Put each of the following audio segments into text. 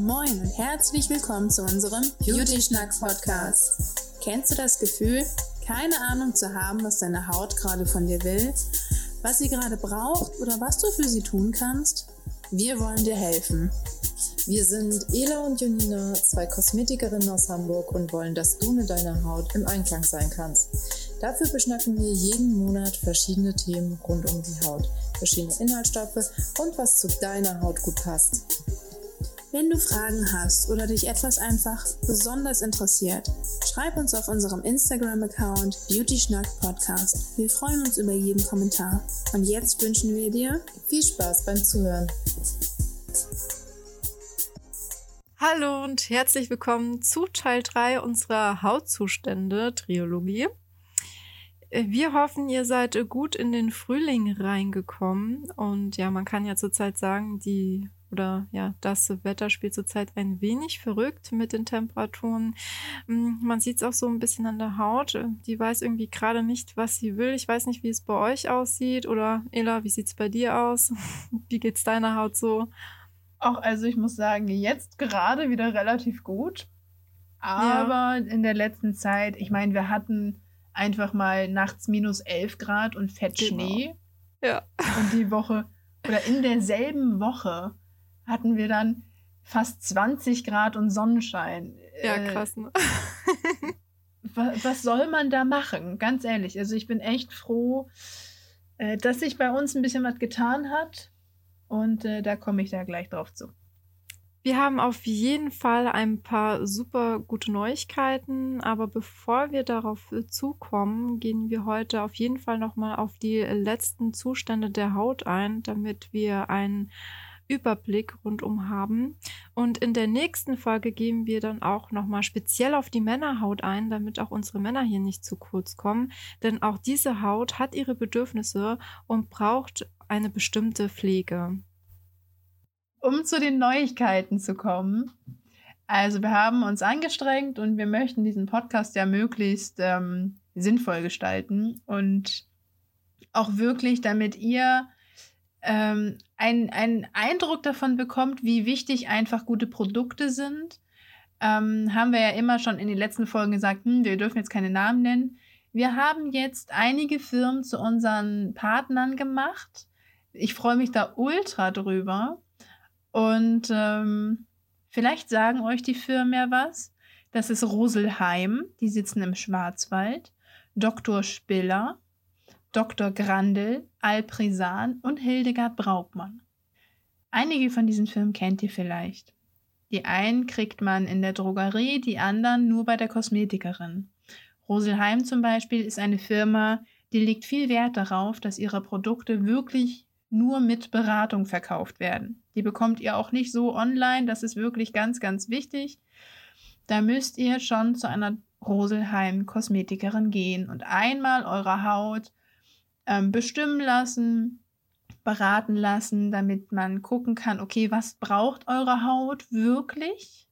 Moin und herzlich willkommen zu unserem Beauty Schnack Podcast. Kennst du das Gefühl, keine Ahnung zu haben, was deine Haut gerade von dir will, was sie gerade braucht oder was du für sie tun kannst? Wir wollen dir helfen. Wir sind Ela und Jonina, zwei Kosmetikerinnen aus Hamburg und wollen, dass du mit deiner Haut im Einklang sein kannst. Dafür beschnacken wir jeden Monat verschiedene Themen rund um die Haut, verschiedene Inhaltsstoffe und was zu deiner Haut gut passt. Wenn du Fragen hast oder dich etwas einfach besonders interessiert, schreib uns auf unserem Instagram-Account BeautySchnack Podcast. Wir freuen uns über jeden Kommentar. Und jetzt wünschen wir dir viel Spaß beim Zuhören. Hallo und herzlich willkommen zu Teil 3 unserer Hautzustände-Triologie. Wir hoffen, ihr seid gut in den Frühling reingekommen. Und ja, man kann ja zurzeit sagen, die oder ja, das Wetter spielt zurzeit ein wenig verrückt mit den Temperaturen. Mm, man sieht es auch so ein bisschen an der Haut. Die weiß irgendwie gerade nicht, was sie will. Ich weiß nicht, wie es bei euch aussieht. Oder Ela, wie sieht es bei dir aus? Wie geht's deiner Haut so? Auch also ich muss sagen, jetzt gerade wieder relativ gut. Aber ja. in der letzten Zeit, ich meine, wir hatten einfach mal nachts minus 11 Grad und Fettschnee. Genau. Ja. Und die Woche oder in derselben Woche hatten wir dann fast 20 Grad und Sonnenschein. Ja, äh, krass. Ne? was, was soll man da machen? Ganz ehrlich. Also ich bin echt froh, äh, dass sich bei uns ein bisschen was getan hat. Und äh, da komme ich da gleich drauf zu. Wir haben auf jeden Fall ein paar super gute Neuigkeiten, aber bevor wir darauf zukommen, gehen wir heute auf jeden Fall nochmal auf die letzten Zustände der Haut ein, damit wir einen Überblick rundum haben. Und in der nächsten Folge gehen wir dann auch nochmal speziell auf die Männerhaut ein, damit auch unsere Männer hier nicht zu kurz kommen. Denn auch diese Haut hat ihre Bedürfnisse und braucht eine bestimmte Pflege. Um zu den Neuigkeiten zu kommen. Also wir haben uns angestrengt und wir möchten diesen Podcast ja möglichst ähm, sinnvoll gestalten und auch wirklich, damit ihr ähm, einen, einen Eindruck davon bekommt, wie wichtig einfach gute Produkte sind, ähm, haben wir ja immer schon in den letzten Folgen gesagt, hm, wir dürfen jetzt keine Namen nennen. Wir haben jetzt einige Firmen zu unseren Partnern gemacht. Ich freue mich da ultra drüber. Und ähm, vielleicht sagen euch die Firmen ja was. Das ist Roselheim, die sitzen im Schwarzwald. Dr. Spiller, Dr. Grandel, Alprisan und Hildegard Braubmann. Einige von diesen Filmen kennt ihr vielleicht. Die einen kriegt man in der Drogerie, die anderen nur bei der Kosmetikerin. Roselheim zum Beispiel ist eine Firma, die legt viel Wert darauf, dass ihre Produkte wirklich nur mit Beratung verkauft werden. Die bekommt ihr auch nicht so online, das ist wirklich ganz, ganz wichtig. Da müsst ihr schon zu einer Roselheim Kosmetikerin gehen und einmal eure Haut ähm, bestimmen lassen, beraten lassen, damit man gucken kann, okay, was braucht eure Haut wirklich?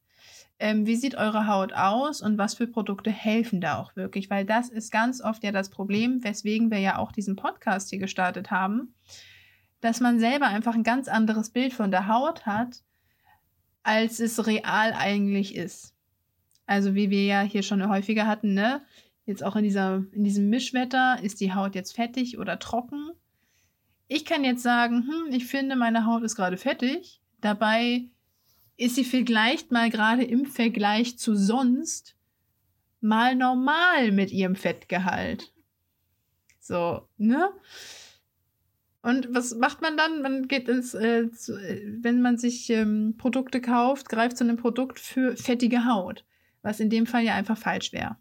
Ähm, wie sieht eure Haut aus und was für Produkte helfen da auch wirklich? Weil das ist ganz oft ja das Problem, weswegen wir ja auch diesen Podcast hier gestartet haben, dass man selber einfach ein ganz anderes Bild von der Haut hat, als es real eigentlich ist. Also wie wir ja hier schon häufiger hatten, ne? Jetzt auch in, dieser, in diesem Mischwetter, ist die Haut jetzt fettig oder trocken? Ich kann jetzt sagen, hm, ich finde, meine Haut ist gerade fettig. Dabei ist sie vielleicht mal gerade im Vergleich zu sonst mal normal mit ihrem Fettgehalt. So, ne? Und was macht man dann? Man geht ins, äh, zu, wenn man sich ähm, Produkte kauft, greift zu einem Produkt für fettige Haut, was in dem Fall ja einfach falsch wäre.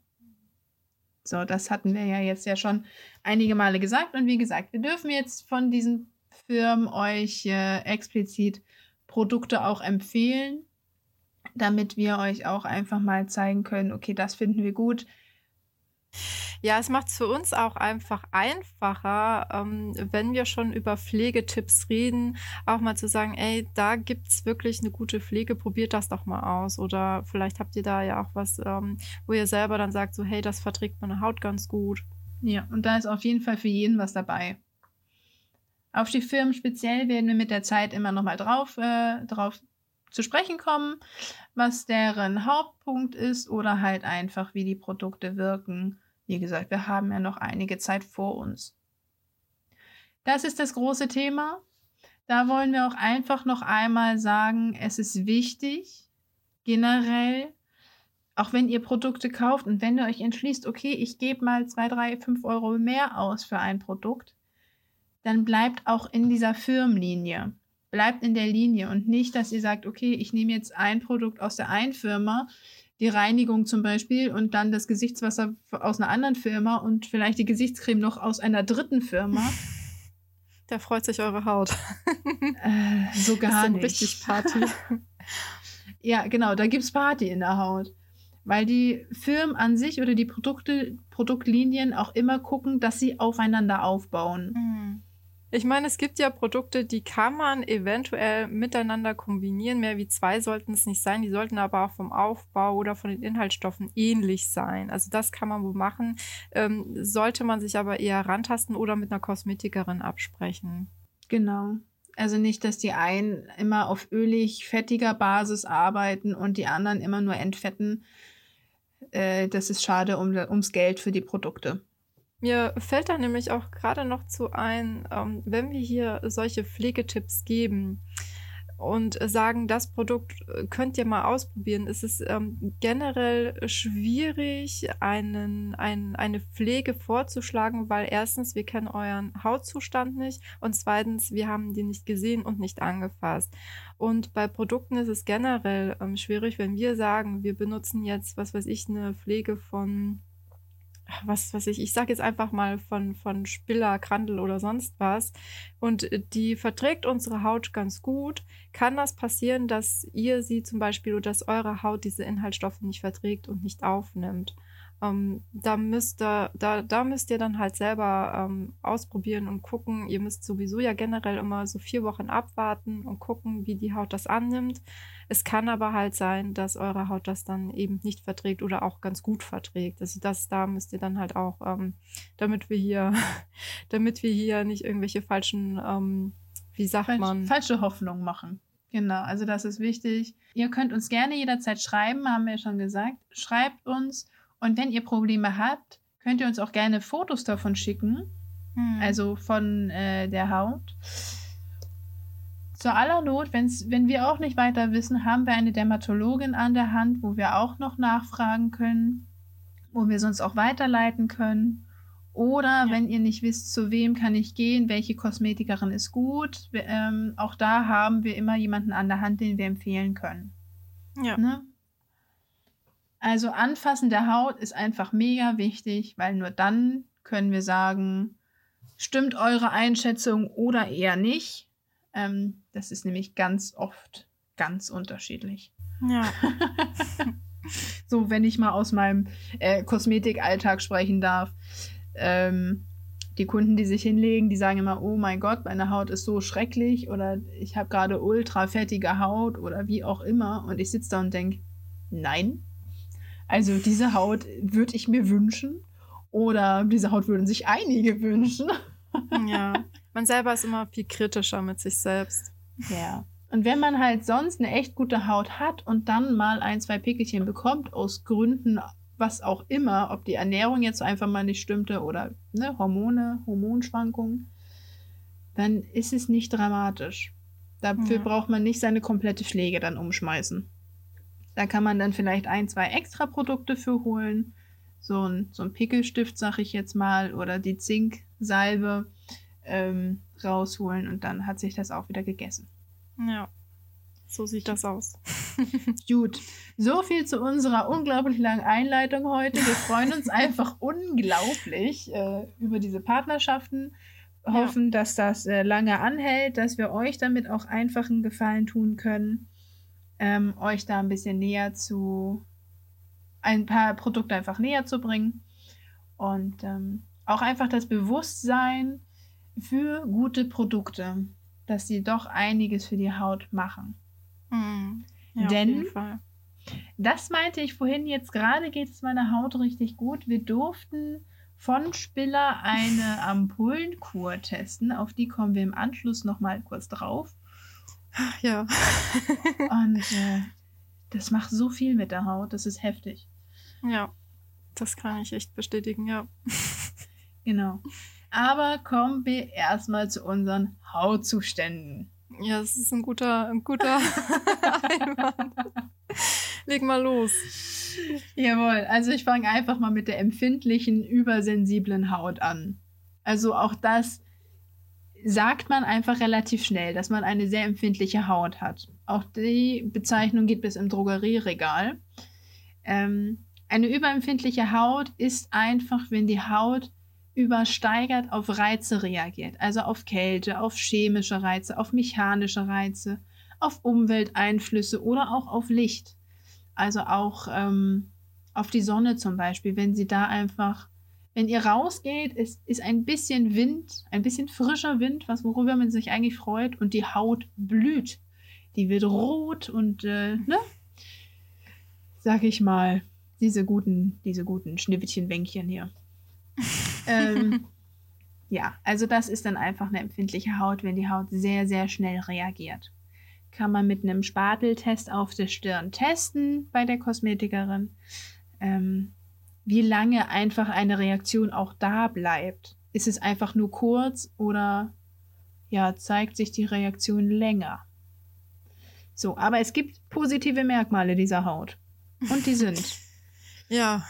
So, das hatten wir ja jetzt ja schon einige Male gesagt. Und wie gesagt, wir dürfen jetzt von diesen Firmen euch äh, explizit Produkte auch empfehlen, damit wir euch auch einfach mal zeigen können, okay, das finden wir gut, ja, es macht es für uns auch einfach einfacher, ähm, wenn wir schon über Pflegetipps reden, auch mal zu sagen, ey, da gibt es wirklich eine gute Pflege, probiert das doch mal aus. Oder vielleicht habt ihr da ja auch was, ähm, wo ihr selber dann sagt, so, hey, das verträgt meine Haut ganz gut. Ja, und da ist auf jeden Fall für jeden was dabei. Auf die Firmen speziell werden wir mit der Zeit immer nochmal drauf, äh, drauf zu sprechen kommen, was deren Hauptpunkt ist oder halt einfach, wie die Produkte wirken. Wie gesagt, wir haben ja noch einige Zeit vor uns. Das ist das große Thema. Da wollen wir auch einfach noch einmal sagen, es ist wichtig, generell, auch wenn ihr Produkte kauft und wenn ihr euch entschließt, okay, ich gebe mal 2, 3, 5 Euro mehr aus für ein Produkt, dann bleibt auch in dieser Firmenlinie. Bleibt in der Linie und nicht, dass ihr sagt, okay, ich nehme jetzt ein Produkt aus der einen Firma, die Reinigung zum Beispiel und dann das Gesichtswasser aus einer anderen Firma und vielleicht die Gesichtscreme noch aus einer dritten Firma. Da freut sich eure Haut. Äh, so gar ist nicht. richtig Party. Ja, genau, da gibt es Party in der Haut. Weil die Firmen an sich oder die Produkte, Produktlinien auch immer gucken, dass sie aufeinander aufbauen. Mhm. Ich meine, es gibt ja Produkte, die kann man eventuell miteinander kombinieren. Mehr wie zwei sollten es nicht sein. Die sollten aber auch vom Aufbau oder von den Inhaltsstoffen ähnlich sein. Also das kann man wohl machen. Ähm, sollte man sich aber eher rantasten oder mit einer Kosmetikerin absprechen. Genau. Also nicht, dass die einen immer auf ölig, fettiger Basis arbeiten und die anderen immer nur entfetten. Äh, das ist schade um, ums Geld für die Produkte. Mir fällt da nämlich auch gerade noch zu ein, ähm, wenn wir hier solche Pflegetipps geben und sagen, das Produkt äh, könnt ihr mal ausprobieren, ist es ähm, generell schwierig, einen, ein, eine Pflege vorzuschlagen, weil erstens, wir kennen euren Hautzustand nicht und zweitens, wir haben die nicht gesehen und nicht angefasst. Und bei Produkten ist es generell ähm, schwierig, wenn wir sagen, wir benutzen jetzt, was weiß ich, eine Pflege von was weiß ich, ich sage jetzt einfach mal von, von Spiller, Krandel oder sonst was, und äh, die verträgt unsere Haut ganz gut, kann das passieren, dass ihr sie zum Beispiel oder dass eure Haut diese Inhaltsstoffe nicht verträgt und nicht aufnimmt. Ähm, da, müsst ihr, da, da müsst ihr dann halt selber ähm, ausprobieren und gucken. Ihr müsst sowieso ja generell immer so vier Wochen abwarten und gucken, wie die Haut das annimmt. Es kann aber halt sein, dass eure Haut das dann eben nicht verträgt oder auch ganz gut verträgt. Also das da müsst ihr dann halt auch, ähm, damit wir hier, damit wir hier nicht irgendwelche falschen, ähm, wie sagt Falsch, man? Falsche Hoffnung machen. Genau, also das ist wichtig. Ihr könnt uns gerne jederzeit schreiben, haben wir ja schon gesagt. Schreibt uns und wenn ihr Probleme habt, könnt ihr uns auch gerne Fotos davon schicken. Hm. Also von äh, der Haut. Zur aller Not, wenn's, wenn wir auch nicht weiter wissen, haben wir eine Dermatologin an der Hand, wo wir auch noch nachfragen können, wo wir sonst auch weiterleiten können. Oder Ja. wenn ihr nicht wisst, zu wem kann ich gehen, welche Kosmetikerin ist gut, wir, ähm, auch da haben wir immer jemanden an der Hand, den wir empfehlen können. ja. Ne? Also Anfassen der Haut ist einfach mega wichtig, weil nur dann können wir sagen, stimmt eure Einschätzung oder eher nicht. Ähm, das ist nämlich ganz oft ganz unterschiedlich. ja. So, wenn ich mal aus meinem äh, Kosmetikalltag sprechen darf. Ähm, die Kunden, die sich hinlegen, die sagen immer, oh mein Gott, meine Haut ist so schrecklich oder ich habe gerade ultra fettige Haut oder wie auch immer. Und ich sitze da und denke, nein. Also diese Haut würde ich mir wünschen oder diese Haut würden sich einige wünschen. ja. Man selber ist immer viel kritischer mit sich selbst. Ja. Und wenn man halt sonst eine echt gute Haut hat und dann mal ein, zwei Pickelchen bekommt, aus Gründen, was auch immer, ob die Ernährung jetzt einfach mal nicht stimmte oder ne, Hormone, Hormonschwankungen, dann ist es nicht dramatisch. Dafür Ja. braucht man nicht seine komplette Pflege dann umschmeißen. Da kann man dann vielleicht ein, zwei extra Produkte für holen. So ein, so ein Pickelstift, sag ich jetzt mal, oder die Zinksalbe ähm, rausholen und dann hat sich das auch wieder gegessen. Ja. So sieht das aus. Gut, so viel zu unserer unglaublich langen Einleitung heute. Wir freuen uns einfach unglaublich äh, über diese Partnerschaften. Hoffen, dass das äh, lange anhält, dass wir euch damit auch einfach einen Gefallen tun können, ähm, euch da ein bisschen näher zu, ein paar Produkte einfach näher zu bringen und ähm, auch einfach das Bewusstsein für gute Produkte, dass sie doch einiges für die Haut machen. Mhm. Ja, Denn- auf jeden Fall. Das meinte ich vorhin, jetzt gerade geht es meiner Haut richtig gut. Wir durften von Spiller eine Ampullenkur testen. Auf die kommen wir im Anschluss nochmal kurz drauf. Ja. Und äh, das macht so viel mit der Haut, das ist heftig. Ja, das kann ich echt bestätigen, ja. Genau. Aber kommen wir erstmal zu unseren Hautzuständen. Ja, das ist ein guter, ein guter Einwand. Leg mal los. Jawohl, also ich fange einfach mal mit der empfindlichen, übersensiblen Haut an. Also auch das sagt man einfach relativ schnell, dass man eine sehr empfindliche Haut hat. Auch die Bezeichnung gibt es im Drogerieregal. Ähm, eine überempfindliche Haut ist einfach, wenn die Haut übersteigert auf Reize reagiert, also auf Kälte, auf chemische Reize, auf mechanische Reize, auf Umwelteinflüsse oder auch auf Licht. Also auch ähm, auf die Sonne zum Beispiel, wenn sie da einfach, wenn ihr rausgeht, es ist ein bisschen Wind, ein bisschen frischer Wind, was worüber man sich eigentlich freut und die Haut blüht. Die wird rot und äh, ne? Sag ich mal, diese guten, diese guten Schnippchen-Wänkchen hier. ähm, ja, also das ist dann einfach eine empfindliche Haut, wenn die Haut sehr, sehr schnell reagiert. Kann man mit einem Spateltest auf der Stirn testen bei der Kosmetikerin, ähm, wie lange einfach eine Reaktion auch da bleibt. Ist es einfach nur kurz oder ja, zeigt sich die Reaktion länger? So, aber es gibt positive Merkmale dieser Haut. Und die sind Ja.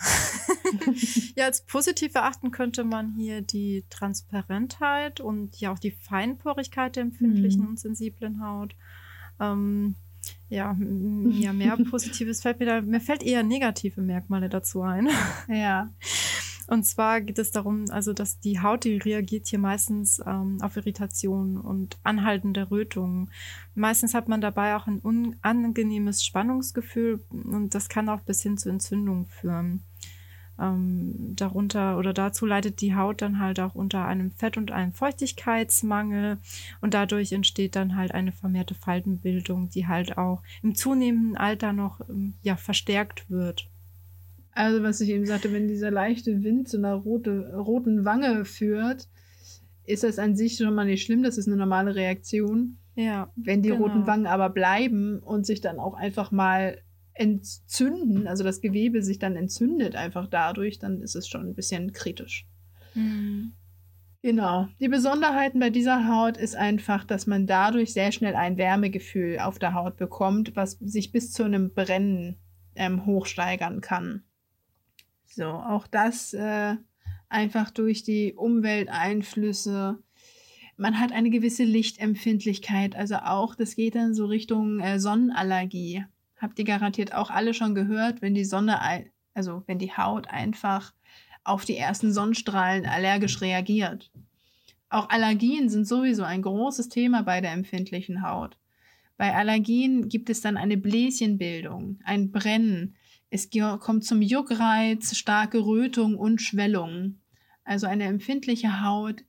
ja, als positiv erachten könnte man hier die Transparentheit und ja auch die Feinporigkeit der empfindlichen Mhm. und sensiblen Haut. Ähm, ja, ja, mehr Positives fällt mir da, mir fällt eher negative Merkmale dazu ein. ja. Und zwar geht es darum, also dass die Haut, die reagiert hier meistens ähm, auf Irritation und anhaltende Rötungen. Meistens hat man dabei auch ein unangenehmes Spannungsgefühl und das kann auch bis hin zu Entzündungen führen. Ähm, darunter oder dazu leidet die Haut dann halt auch unter einem Fett- und einem Feuchtigkeitsmangel und dadurch entsteht dann halt eine vermehrte Faltenbildung, die halt auch im zunehmenden Alter noch ähm, ja, verstärkt wird. Also, was ich eben sagte, wenn dieser leichte Wind zu einer rote, roten Wange führt, ist das an sich schon mal nicht schlimm. Das ist eine normale Reaktion. Ja, Wenn die Genau. roten Wangen aber bleiben und sich dann auch einfach mal entzünden, also das Gewebe sich dann entzündet einfach dadurch, dann ist es schon ein bisschen kritisch. Mhm. Genau. Die Besonderheiten bei dieser Haut ist einfach, dass man dadurch sehr schnell ein Wärmegefühl auf der Haut bekommt, was sich bis zu einem Brennen ähm, hochsteigern kann. So, auch das äh, einfach durch die Umwelteinflüsse. Man hat eine gewisse Lichtempfindlichkeit, also auch, das geht dann so Richtung äh, Sonnenallergie. Habt ihr garantiert auch alle schon gehört, wenn die Sonne, also wenn die Haut einfach auf die ersten Sonnenstrahlen allergisch reagiert. Auch Allergien sind sowieso ein großes Thema bei der empfindlichen Haut. Bei Allergien gibt es dann eine Bläschenbildung, ein Brennen. Es kommt zum Juckreiz, starke Rötung und Schwellung. Also eine empfindliche Haut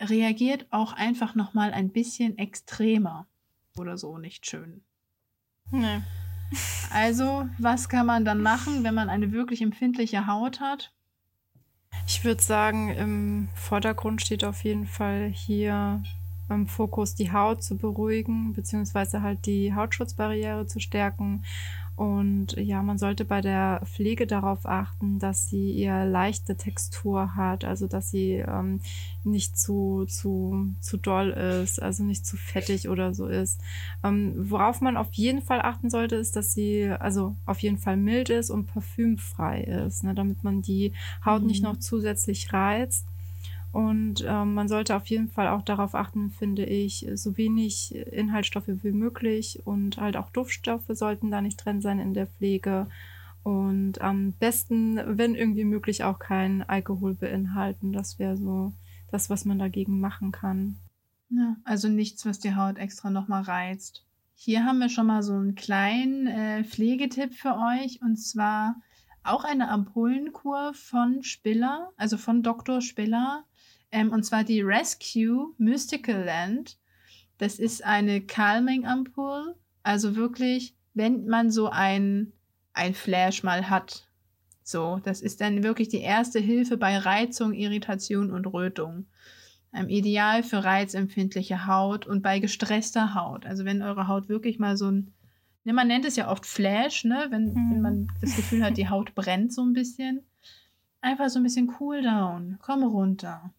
reagiert auch einfach noch mal ein bisschen extremer oder so, nicht schön. Nee. Also, was kann man dann machen, wenn man eine wirklich empfindliche Haut hat? Ich würde sagen, im Vordergrund steht auf jeden Fall hier im Fokus, die Haut zu beruhigen, beziehungsweise halt die Hautschutzbarriere zu stärken. Und ja, man sollte bei der Pflege darauf achten, dass sie eher leichte Textur hat, also dass sie ähm, nicht zu, zu, zu doll ist, also nicht zu fettig oder so ist. Ähm, worauf man auf jeden Fall achten sollte, ist, dass sie also auf jeden Fall mild ist und parfümfrei ist, ne, damit man die Haut nicht Mhm. noch zusätzlich reizt. Und ähm, man sollte auf jeden Fall auch darauf achten, finde ich, so wenig Inhaltsstoffe wie möglich und halt auch Duftstoffe sollten da nicht drin sein in der Pflege. Und am besten, wenn irgendwie möglich, auch kein Alkohol beinhalten. Das wäre so das, was man dagegen machen kann. Ja, also nichts, was die Haut extra nochmal reizt. Hier haben wir schon mal so einen kleinen äh, Pflegetipp für euch und zwar auch eine Ampullenkur von Spiller, also von Dr. Spiller. Ähm, und zwar die Rescue Mystical Land. Das ist eine Calming-Ampulle. Also wirklich, wenn man so ein, ein Flash mal hat. So, das ist dann wirklich die erste Hilfe bei Reizung, Irritation und Rötung. Ähm, ideal für reizempfindliche Haut und bei gestresster Haut. Also wenn eure Haut wirklich mal so ein, ne, man nennt es ja oft Flash, ne, wenn, mhm. wenn man das Gefühl hat, die Haut brennt so ein bisschen. Einfach so ein bisschen Cool down, komm runter.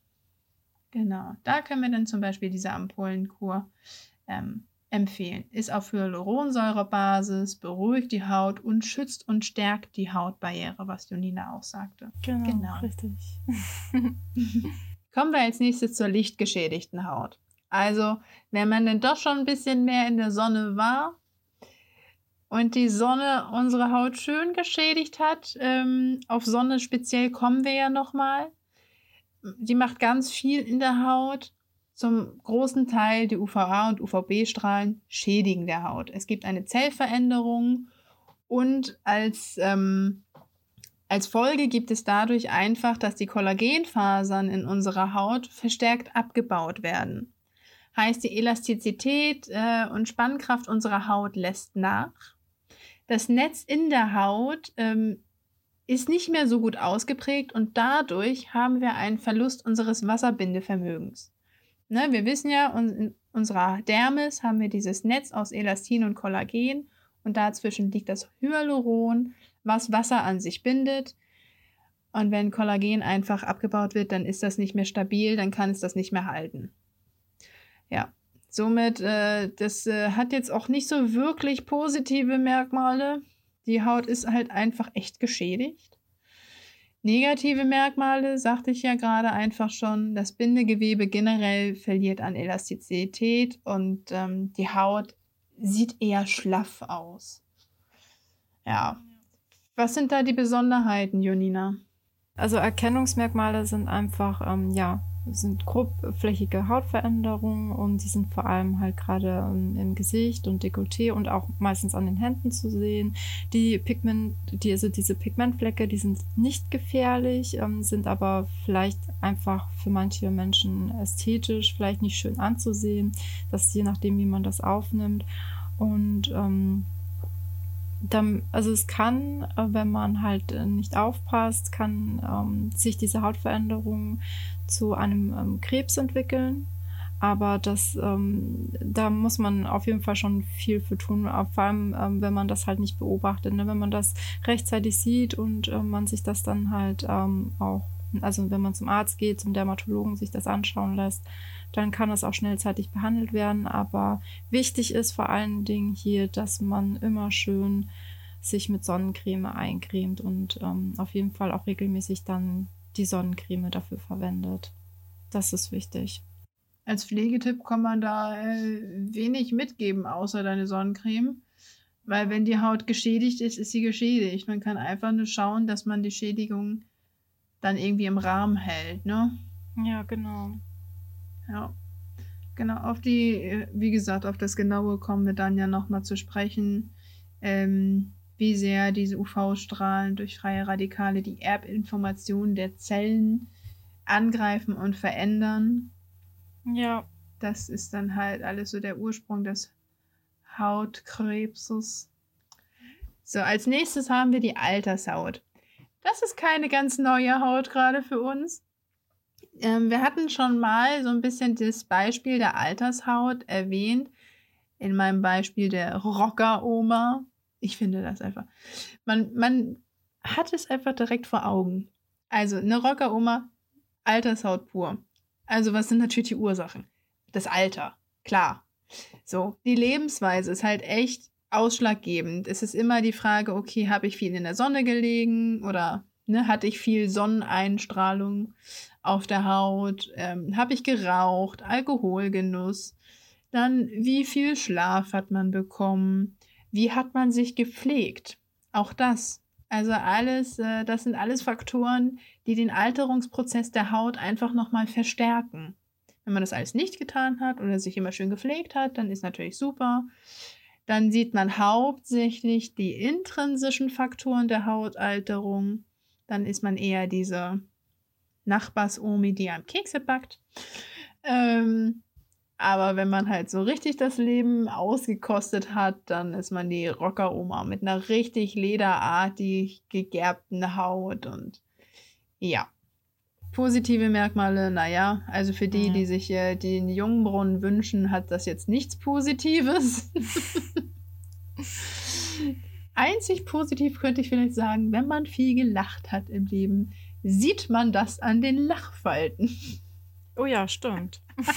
Genau, da können wir dann zum Beispiel diese Ampullenkur ähm, empfehlen. Ist auf Hyaluronsäurebasis, beruhigt die Haut und schützt und stärkt die Hautbarriere, was Jonina auch sagte. Genau, genau. richtig. Kommen wir als nächstes zur lichtgeschädigten Haut. Also, wenn man denn doch schon ein bisschen mehr in der Sonne war und die Sonne unsere Haut schön geschädigt hat, ähm, auf Sonne speziell kommen wir ja nochmal. Die macht ganz viel in der Haut. Zum großen Teil die UVA- und UVB-Strahlen schädigen der Haut. Es gibt eine Zellveränderung und als ähm, als Folge gibt es dadurch einfach, dass die Kollagenfasern in unserer Haut verstärkt abgebaut werden. Heißt, die Elastizität äh, und Spannkraft unserer Haut lässt nach. Das Netz in der Haut ähm, ist nicht mehr so gut ausgeprägt und dadurch haben wir einen Verlust unseres Wasserbindevermögens. Ne, wir wissen ja, in unserer Dermis haben wir dieses Netz aus Elastin und Kollagen und dazwischen liegt das Hyaluron, was Wasser an sich bindet. Und wenn Kollagen einfach abgebaut wird, dann ist das nicht mehr stabil, dann kann es das nicht mehr halten. Ja, somit, äh, das äh, hat jetzt auch nicht so wirklich positive Merkmale. Die Haut ist halt einfach echt geschädigt. Negative Merkmale, sagte ich ja gerade einfach schon, das Bindegewebe generell verliert an Elastizität und ähm, die Haut sieht eher schlaff aus. Ja, was sind da die Besonderheiten, Jonina? Also Erkennungsmerkmale sind einfach, ähm, ja, sind grobflächige Hautveränderungen und die sind vor allem halt gerade ähm, im Gesicht und Dekolleté und auch meistens an den Händen zu sehen. Die Pigment, die, also diese Pigmentflecke, die sind nicht gefährlich, ähm, sind aber vielleicht einfach für manche Menschen ästhetisch vielleicht nicht schön anzusehen. Das je nachdem, wie man das aufnimmt. Und ähm, dann, also es kann, äh, wenn man halt äh, nicht aufpasst, kann ähm, sich diese Hautveränderung zu einem ähm, Krebs entwickeln. Aber das, ähm, da muss man auf jeden Fall schon viel für tun, vor allem ähm, wenn man das halt nicht beobachtet. Ne? Wenn man das rechtzeitig sieht und äh, man sich das dann halt ähm, auch, also wenn man zum Arzt geht, zum Dermatologen sich das anschauen lässt, dann kann das auch schnellzeitig behandelt werden. Aber wichtig ist vor allen Dingen hier, dass man immer schön sich mit Sonnencreme eincremt und ähm, auf jeden Fall auch regelmäßig dann die Sonnencreme dafür verwendet. Das ist wichtig. Als Pflegetipp kann man da äh, wenig mitgeben, außer deine Sonnencreme. Weil wenn die Haut geschädigt ist, ist sie geschädigt. Man kann einfach nur schauen, dass man die Schädigung dann irgendwie im Rahmen hält, ne? Ja, genau. Ja. Genau, auf die, wie gesagt, auf das Genaue kommen wir dann ja nochmal zu sprechen, ähm, wie sehr diese UV-Strahlen durch freie Radikale die Erbinformationen der Zellen angreifen und verändern. Ja. Das ist dann halt alles so der Ursprung des Hautkrebses. So, als nächstes haben wir die Altershaut. Das ist keine ganz neue Haut gerade für uns. Ähm, wir hatten schon mal so ein bisschen das Beispiel der Altershaut erwähnt. In meinem Beispiel der Rocker-Oma. Ich finde das einfach. Man, man hat es einfach direkt vor Augen. Also eine Rocker-Oma, Altershaut pur. Also was sind natürlich die Ursachen? Das Alter, klar. So, die Lebensweise ist halt echt ausschlaggebend. Es ist immer die Frage, okay, habe ich viel in der Sonne gelegen oder ne, hatte ich viel Sonneneinstrahlung? auf der Haut? Ähm, Habe ich geraucht? Alkoholgenuss? Dann, wie viel Schlaf hat man bekommen? Wie hat man sich gepflegt? Auch das. Also alles, äh, das sind alles Faktoren, die den Alterungsprozess der Haut einfach nochmal verstärken. Wenn man das alles nicht getan hat oder sich immer schön gepflegt hat, dann ist natürlich super. Dann sieht man hauptsächlich die intrinsischen Faktoren der Hautalterung. Dann ist man eher diese Nachbars-Omi, die am Kekse backt. Ähm, aber wenn man halt so richtig das Leben ausgekostet hat, dann ist man die Rocker-Oma mit einer richtig lederartig gegerbten Haut und ja. Positive Merkmale, naja, also für die, die sich äh, den Jungbrunnen wünschen, hat das jetzt nichts Positives. Einzig positiv könnte ich vielleicht sagen, wenn man viel gelacht hat im Leben, sieht man das an den Lachfalten. Oh ja, stimmt.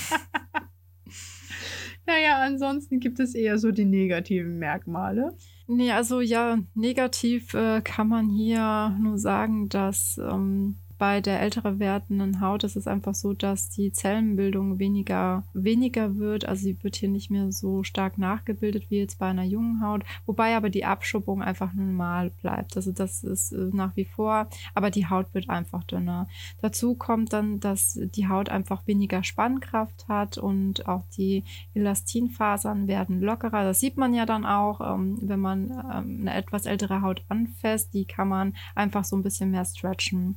Naja, ansonsten gibt es eher so die negativen Merkmale. Nee, also ja, negativ äh, kann man hier nur sagen, dass ähm, bei der älter werdenden Haut ist es einfach so, dass die Zellenbildung weniger, weniger wird. Also sie wird hier nicht mehr so stark nachgebildet wie jetzt bei einer jungen Haut, wobei aber die Abschuppung einfach normal bleibt. Also das ist äh, nach wie vor, aber die Haut wird einfach dünner. Dazu kommt dann, dass die Haut einfach weniger Spannkraft hat und auch die Elastinfasern werden lockerer. Das sieht man ja dann auch, ähm, wenn man ähm, eine etwas ältere Haut anfasst. Die kann man einfach so ein bisschen mehr stretchen.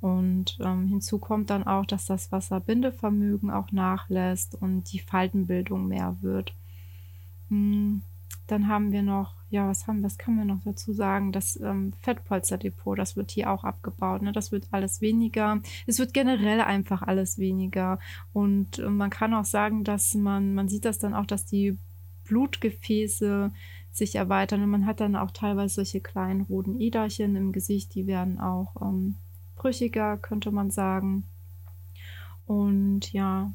Und ähm, hinzu kommt dann auch, dass das Wasserbindevermögen auch nachlässt und die Faltenbildung mehr wird. Hm, Dann haben wir noch, ja, was haben, was kann man noch dazu sagen? Das ähm, Fettpolsterdepot, das wird hier auch abgebaut. Ne? Das wird alles weniger. Es wird generell einfach alles weniger. Und äh, man kann auch sagen, dass man, man sieht das dann auch, dass die Blutgefäße sich erweitern und man hat dann auch teilweise solche kleinen roten Äderchen im Gesicht, die werden auch ähm, brüchiger, könnte man sagen. Und ja,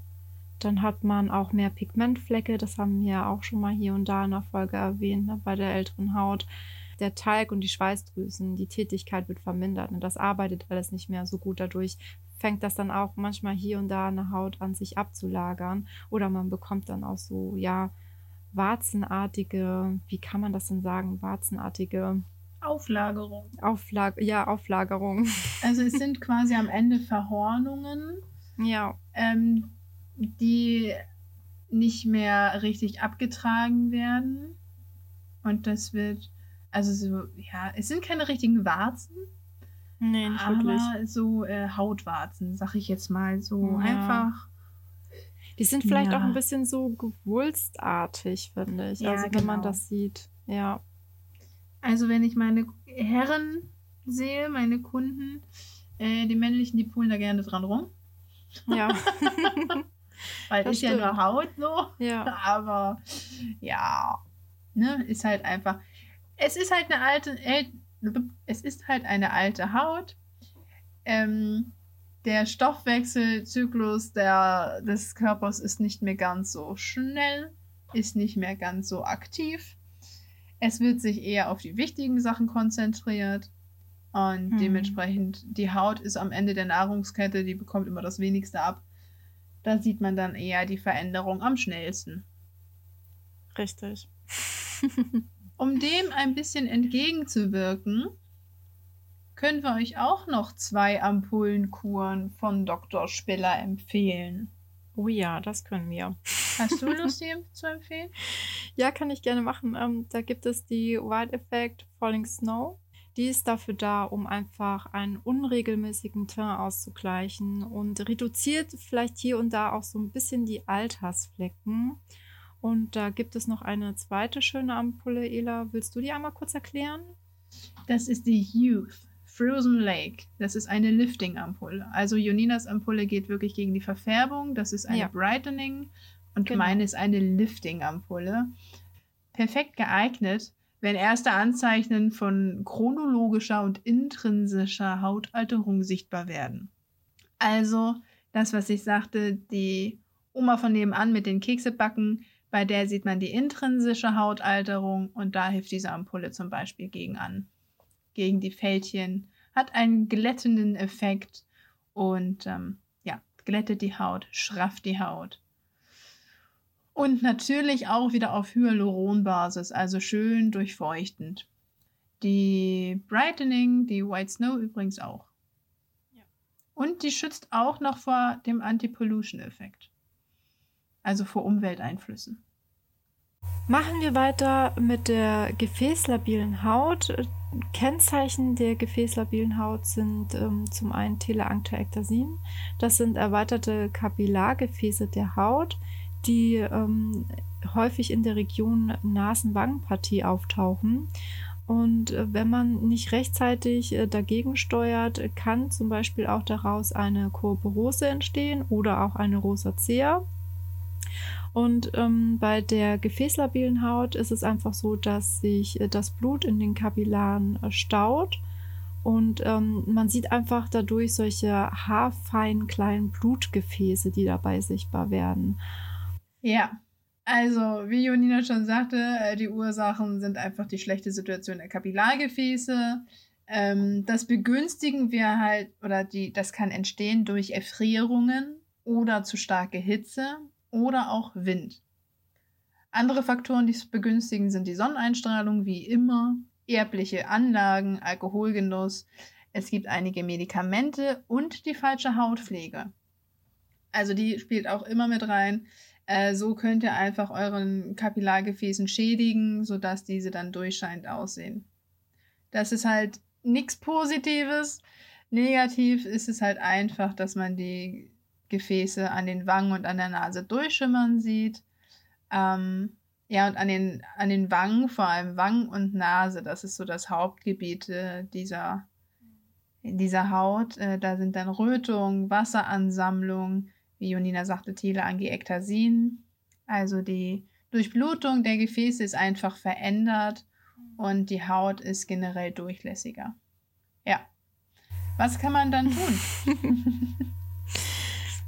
dann hat man auch mehr Pigmentflecke, das haben wir auch schon mal hier und da in der Folge erwähnt, ne, bei der älteren Haut. Der Talg und die Schweißdrüsen, die Tätigkeit wird vermindert und das arbeitet alles nicht mehr so gut. Dadurch fängt das dann auch manchmal hier und da eine Haut an, sich abzulagern. Oder man bekommt dann auch so, ja, warzenartige, wie kann man das denn sagen, warzenartige Auflagerung. Auflag ja, Auflagerung. Also es sind quasi am Ende Verhornungen, ja, ähm, die nicht mehr richtig abgetragen werden. Und das wird, also so, ja, es sind keine richtigen Warzen, nee, nicht aber wirklich. so äh, Hautwarzen, sag ich jetzt mal so Ja. einfach. Die sind vielleicht Ja. auch ein bisschen so gewulstartig, finde ich. Also wenn man genau. das sieht. Ja. Also wenn ich meine Herren sehe, meine Kunden, äh, die männlichen, die pullen da gerne dran rum. Ja. Weil Das ist ja nur stimmt. Haut so. ja. Aber ja, ne, ist halt einfach. Es ist halt eine alte, äl- es ist halt eine alte Haut. Ähm, der Stoffwechselzyklus der, des Körpers ist nicht mehr ganz so schnell, ist nicht mehr ganz so aktiv. Es wird sich eher auf die wichtigen Sachen konzentriert. Und Hm. dementsprechend, die Haut ist am Ende der Nahrungskette, die bekommt immer das wenigste ab. Da sieht man dann eher die Veränderung am schnellsten. Richtig. Um dem ein bisschen entgegenzuwirken, können wir euch auch noch zwei Ampullenkuren von Dr. Spiller empfehlen. oh ja, das können wir. Hast du Lust, die zu empfehlen? Ja, kann ich gerne machen. Ähm, da gibt es die White Effect Falling Snow. Die ist dafür da, um einfach einen unregelmäßigen Teint auszugleichen und reduziert vielleicht hier und da auch so ein bisschen die Altersflecken. Und da gibt es noch eine zweite schöne Ampulle. Ela, willst du die einmal kurz erklären? Das ist die Youth Frozen Lake. Das ist eine Lifting-Ampulle. Also Joninas Ampulle geht wirklich gegen die Verfärbung. Das ist eine Ja. Brightening. Und Genau. meine ist eine Lifting-Ampulle. Perfekt geeignet, wenn erste Anzeichen von chronologischer und intrinsischer Hautalterung sichtbar werden. Also das, was ich sagte, die Oma von nebenan mit den Keksebacken, bei der sieht man die intrinsische Hautalterung und da hilft diese Ampulle zum Beispiel gegen an. Gegen die Fältchen, hat einen glättenden Effekt und ähm, ja, glättet die Haut, schrafft die Haut. Und natürlich auch wieder auf Hyaluronbasis, also schön durchfeuchtend. Die Brightening, die White Snow übrigens auch. Ja. Und die schützt auch noch vor dem Anti-Pollution-Effekt. Also vor Umwelteinflüssen. Machen wir weiter mit der gefäßlabilen Haut. Kennzeichen der gefäßlabilen Haut sind ähm, zum einen Teleankthoektasin. Das sind erweiterte Kapillargefäße der Haut, die ähm, häufig in der Region Nasen-Wangenpartie auftauchen. Und äh, wenn man nicht rechtzeitig äh, dagegen steuert, kann zum Beispiel auch daraus eine Koperose entstehen oder auch eine Rosacea. Und ähm, bei der gefäßlabilen Haut ist es einfach so, dass sich äh, das Blut in den Kapillaren staut und ähm, man sieht einfach dadurch solche haarfeinen kleinen Blutgefäße, die dabei sichtbar werden. Ja, also wie Jonina schon sagte, äh, die Ursachen sind einfach die schlechte Situation der Kapillargefäße. Ähm, das begünstigen wir halt, oder die, das kann entstehen durch Erfrierungen oder zu starke Hitze oder auch Wind. Andere Faktoren, die es begünstigen, sind die Sonneneinstrahlung, wie immer, erbliche Anlagen, Alkoholgenuss. Es gibt einige Medikamente und die falsche Hautpflege. Also die spielt auch immer mit rein. Äh, so könnt ihr einfach euren Kapillargefäßen schädigen, sodass diese dann durchscheinend aussehen. Das ist halt nichts Positives. Negativ ist es halt einfach, dass man die Gefäße an den Wangen und an der Nase durchschimmern sieht. Ähm, ja, und an den, an den Wangen, vor allem Wangen und Nase, das ist so das Hauptgebiet äh, dieser, dieser Haut. Äh, da sind dann Rötungen, Wasseransammlung, wie Jonina sagte, Teleangiektasin. Also die Durchblutung der Gefäße ist einfach verändert und die Haut ist generell durchlässiger. Ja. Was kann man dann tun?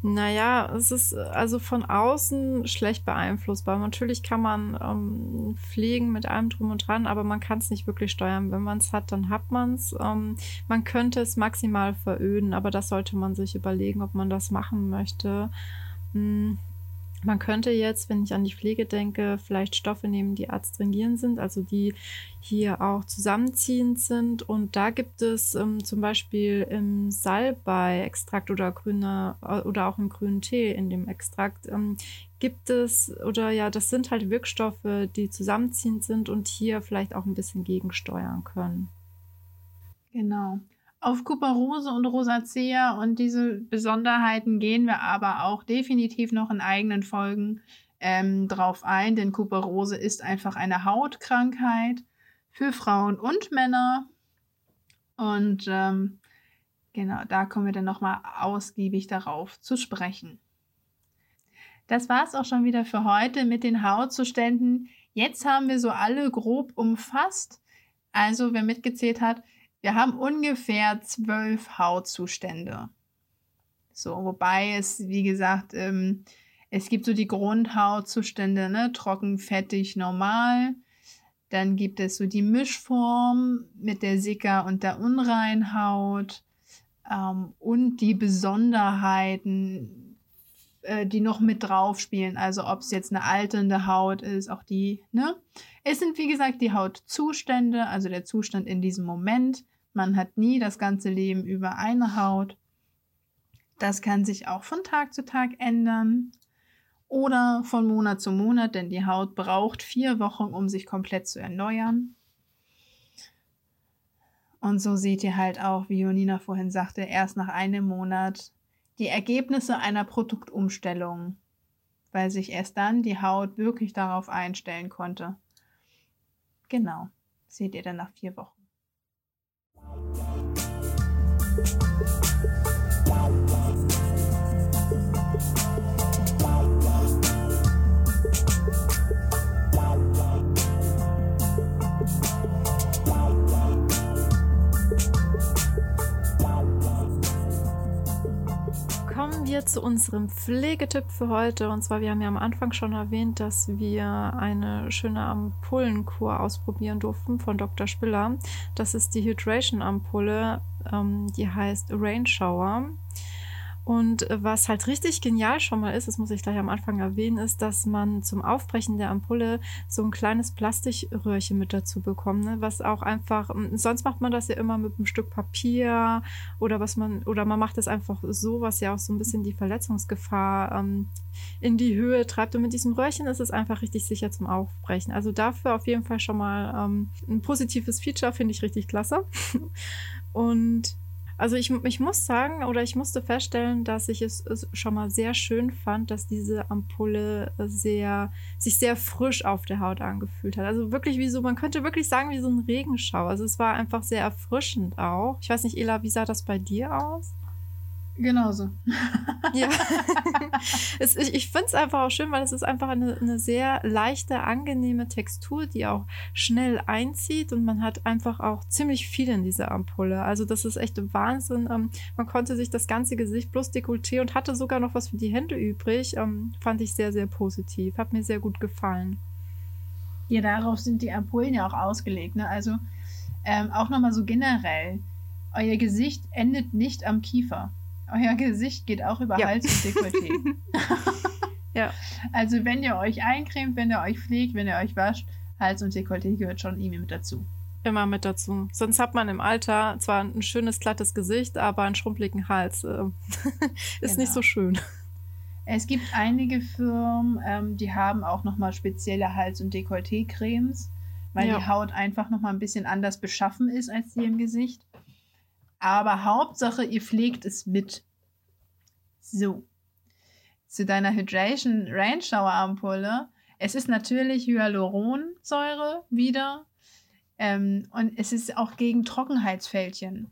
Naja, es ist äh, also von außen schlecht beeinflussbar. Natürlich kann man ähm, pflegen mit allem drum und dran, aber man kann es nicht wirklich steuern. Wenn man es hat, dann hat man es. Ähm, man könnte es maximal veröden, aber das sollte man sich überlegen, ob man das machen möchte. Hm. Man könnte jetzt, wenn ich an die Pflege denke, vielleicht Stoffe nehmen, die adstringierend sind, also die hier auch zusammenziehend sind. Und da gibt es ähm, zum Beispiel im Salbei-Extrakt oder grüne äh, oder auch im grünen Tee in dem Extrakt ähm, gibt es oder ja, das sind halt Wirkstoffe, die zusammenziehend sind und hier vielleicht auch ein bisschen gegensteuern können. Genau. Auf Kuperose und Rosacea und diese Besonderheiten gehen wir aber auch definitiv noch in eigenen Folgen ähm, drauf ein, denn Kuperose ist einfach eine Hautkrankheit für Frauen und Männer. Und ähm, genau, da kommen wir dann nochmal ausgiebig darauf zu sprechen. Das war es auch schon wieder für heute mit den Hautzuständen. Jetzt haben wir so alle grob umfasst. Also wer mitgezählt hat, wir haben ungefähr zwölf Hautzustände. So, wobei es, wie gesagt, ähm, es gibt so die Grundhautzustände, ne? trocken, fettig, normal. Dann gibt es so die Mischform mit der Sicker- und der Unreinhaut ähm, und die Besonderheiten, äh, die noch mit drauf spielen. Also ob es jetzt eine alternde Haut ist, auch die, ne? Es sind, wie gesagt, die Hautzustände, also der Zustand in diesem Moment. Man hat nie das ganze Leben über eine Haut. Das kann sich auch von Tag zu Tag ändern oder von Monat zu Monat, denn die Haut braucht vier Wochen, um sich komplett zu erneuern. Und so seht ihr halt auch, wie Jonina vorhin sagte, erst nach einem Monat die Ergebnisse einer Produktumstellung, weil sich erst dann die Haut wirklich darauf einstellen konnte. Genau, seht ihr dann nach vier Wochen. Wir zu unserem Pflegetipp für heute. Und zwar, wir haben ja am Anfang schon erwähnt, dass wir eine schöne Ampullenkur ausprobieren durften von Dr. Spiller. Das ist die Hydration-Ampulle, ähm, die heißt Rain Shower. Und äh, was halt richtig genial schon mal ist, das muss ich gleich am Anfang erwähnen, ist, dass man zum Aufbrechen der Ampulle so ein kleines Plastikröhrchen mit dazu bekommt, ne? was auch einfach, ähm, sonst macht man das ja immer mit einem Stück Papier oder was man, oder man macht es einfach so, was ja auch so ein bisschen die Verletzungsgefahr ähm, in die Höhe treibt. Und mit diesem Röhrchen ist es einfach richtig sicher zum Aufbrechen. Also dafür auf jeden Fall schon mal ähm, ein positives Feature, finde ich richtig klasse. Und Also ich, ich muss sagen oder ich musste feststellen, dass ich es, es schon mal sehr schön fand, dass diese Ampulle sehr, sich sehr frisch auf der Haut angefühlt hat. Also wirklich wie so, man könnte wirklich sagen, wie so ein Regenschauer. Also es war einfach sehr erfrischend auch. Ich weiß nicht, Ela, wie sah das bei dir aus? Genauso. Ja. es, ich ich finde es einfach auch schön, weil es ist einfach eine, eine sehr leichte, angenehme Textur, die auch schnell einzieht und man hat einfach auch ziemlich viel in dieser Ampulle. Also das ist echt Wahnsinn. Ähm, man konnte sich das ganze Gesicht plus Dekolleté und hatte sogar noch was für die Hände übrig. Ähm, fand ich sehr, sehr positiv. Hat mir sehr gut gefallen. Ja, darauf sind die Ampullen ja auch ausgelegt. Ne? Also ähm, auch nochmal so generell. Euer Gesicht endet nicht am Kiefer. Euer Gesicht geht auch über Ja. Hals und Dekolleté. Ja. Also wenn ihr euch eincremt, wenn ihr euch pflegt, wenn ihr euch wascht, Hals und Dekolleté gehört schon irgendwie mit dazu. Immer mit dazu. Sonst hat man im Alter zwar ein schönes, glattes Gesicht, aber einen schrumpeligen Hals. Ähm, ist Genau. nicht so schön. Es gibt einige Firmen, ähm, die haben auch nochmal spezielle Hals- und Dekolleté-Cremes, weil Ja. die Haut einfach nochmal ein bisschen anders beschaffen ist als die im Gesicht. Aber Hauptsache, ihr pflegt es mit. So. Zu deiner Hydration Rain Shower Ampulle. Es ist natürlich Hyaluronsäure wieder. Ähm, und es ist auch gegen Trockenheitsfältchen.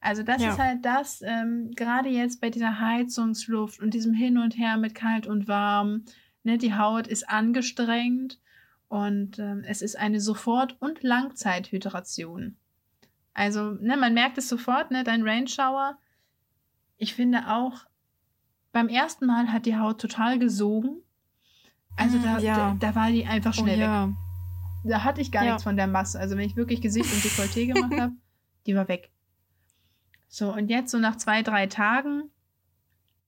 Also das Ja. ist halt das, ähm, gerade jetzt bei dieser Heizungsluft und diesem Hin und Her mit kalt und warm, ne, die Haut ist angestrengt und ähm, es ist eine Sofort- und Langzeithydration. Also, ne, man merkt es sofort, ne, dein Rain Shower. Ich finde auch, beim ersten Mal hat die Haut total gesogen. Also Mm, da, ja. da, da war die einfach schnell oh, weg. ja. Da hatte ich gar Ja. nichts von der Masse. Also wenn ich wirklich Gesicht und Dekolleté gemacht habe, die war weg. So, und jetzt so nach zwei, drei Tagen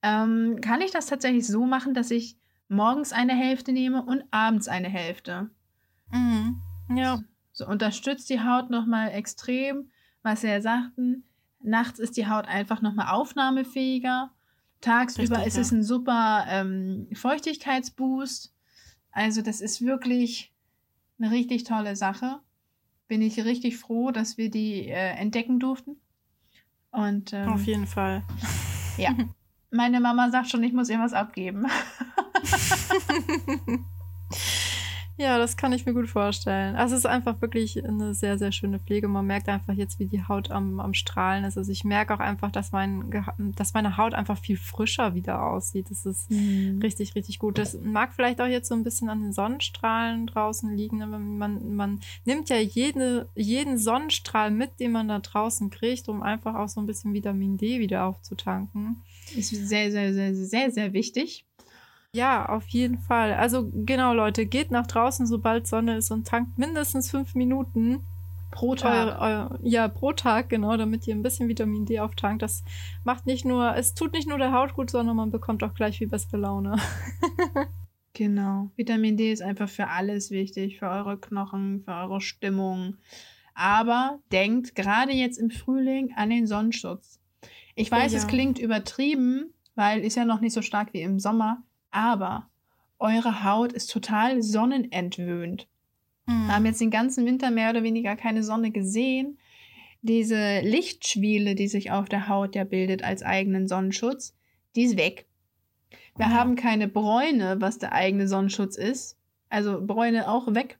ähm, kann ich das tatsächlich so machen, dass ich morgens eine Hälfte nehme und abends eine Hälfte. Mhm. Ja. So unterstützt die Haut nochmal extrem, was wir ja sagten. Nachts ist die Haut einfach nochmal aufnahmefähiger. Tagsüber Richtig, ist ja. es ein super ähm, Feuchtigkeitsboost. Also das ist wirklich eine richtig tolle Sache. Bin ich richtig froh, dass wir die äh, entdecken durften. Und ähm, Auf jeden Fall. ja, meine Mama sagt schon, ich muss ihr was abgeben. Ja, das kann ich mir gut vorstellen. Also es ist einfach wirklich eine sehr, sehr schöne Pflege. Man merkt einfach jetzt, wie die Haut am, am Strahlen ist. Also ich merke auch einfach, dass, mein, dass meine Haut einfach viel frischer wieder aussieht. Das ist richtig, richtig gut. Das mag vielleicht auch jetzt so ein bisschen an den Sonnenstrahlen draußen liegen. Aber man, man nimmt ja jede, jeden Sonnenstrahl mit, den man da draußen kriegt, um einfach auch so ein bisschen Vitamin D wieder aufzutanken. Ist sehr, sehr, sehr, sehr, sehr wichtig. Ja, auf jeden Fall. Also genau, Leute, geht nach draußen, sobald Sonne ist und tankt mindestens fünf Minuten. Pro Tag. Euer, euer, ja, pro Tag, genau, damit ihr ein bisschen Vitamin D auftankt. Das macht nicht nur, es tut nicht nur der Haut gut, sondern man bekommt auch gleich viel bessere Laune. Genau. Vitamin D ist einfach für alles wichtig, für eure Knochen, für eure Stimmung. Aber denkt gerade jetzt im Frühling an den Sonnenschutz. Ich weiß, Oh es ja. klingt übertrieben, weil ist ja noch nicht so stark wie im Sommer, aber eure Haut ist total sonnenentwöhnt. Wir haben jetzt den ganzen Winter mehr oder weniger keine Sonne gesehen. Diese Lichtschwiele, die sich auf der Haut ja bildet als eigenen Sonnenschutz, die ist weg. Wir Ja. haben keine Bräune, was der eigene Sonnenschutz ist. Also Bräune auch weg.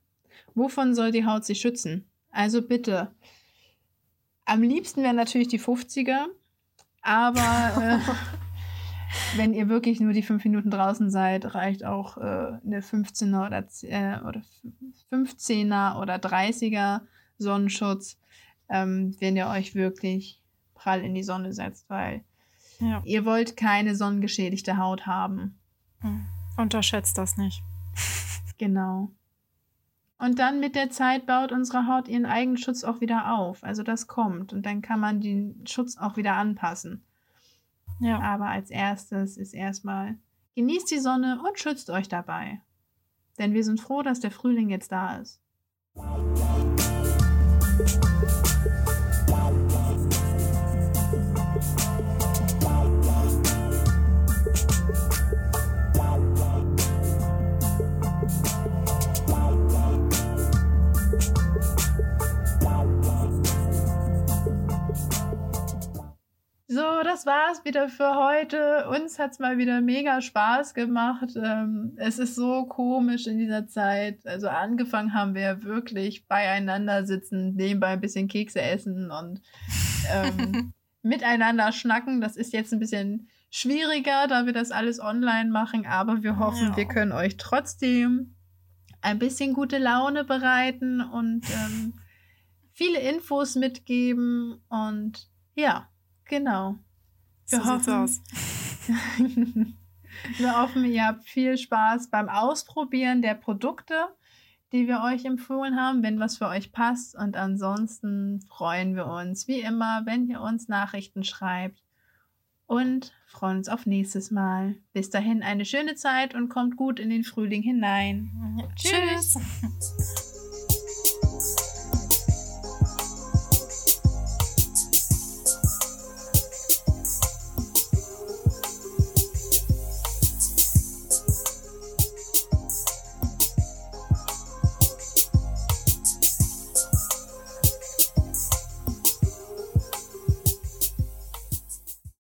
Wovon soll die Haut sich schützen? Also bitte. Am liebsten wären natürlich die 50er, aber äh, wenn ihr wirklich nur die fünf Minuten draußen seid, reicht auch äh, eine 15er oder, äh, oder 15er oder 30er Sonnenschutz, ähm, wenn ihr euch wirklich prall in die Sonne setzt, weil Ja. ihr wollt keine sonnengeschädigte Haut haben. Hm. Unterschätzt das nicht. Genau. Und dann mit der Zeit baut unsere Haut ihren eigenen Schutz auch wieder auf. Also das kommt und dann kann man den Schutz auch wieder anpassen. Ja. Aber als erstes ist erstmal genießt die Sonne und schützt euch dabei. Denn wir sind froh, dass der Frühling jetzt da ist. War's wieder für heute. Uns hat's mal wieder mega Spaß gemacht. Ähm, es ist so komisch in dieser Zeit. Also angefangen haben wir wirklich beieinander sitzen, nebenbei ein bisschen Kekse essen und ähm, miteinander schnacken. Das ist jetzt ein bisschen schwieriger, da wir das alles online machen, aber wir hoffen, ja. wir können euch trotzdem ein bisschen gute Laune bereiten und ähm, viele Infos mitgeben und ja, genau. Wir so hoffen, wir hoffen, ihr habt viel Spaß beim Ausprobieren der Produkte, die wir euch empfohlen haben, wenn was für euch passt. Und ansonsten freuen wir uns, wie immer, wenn ihr uns Nachrichten schreibt und freuen uns auf nächstes Mal. Bis dahin eine schöne Zeit und kommt gut in den Frühling hinein. Tschüss.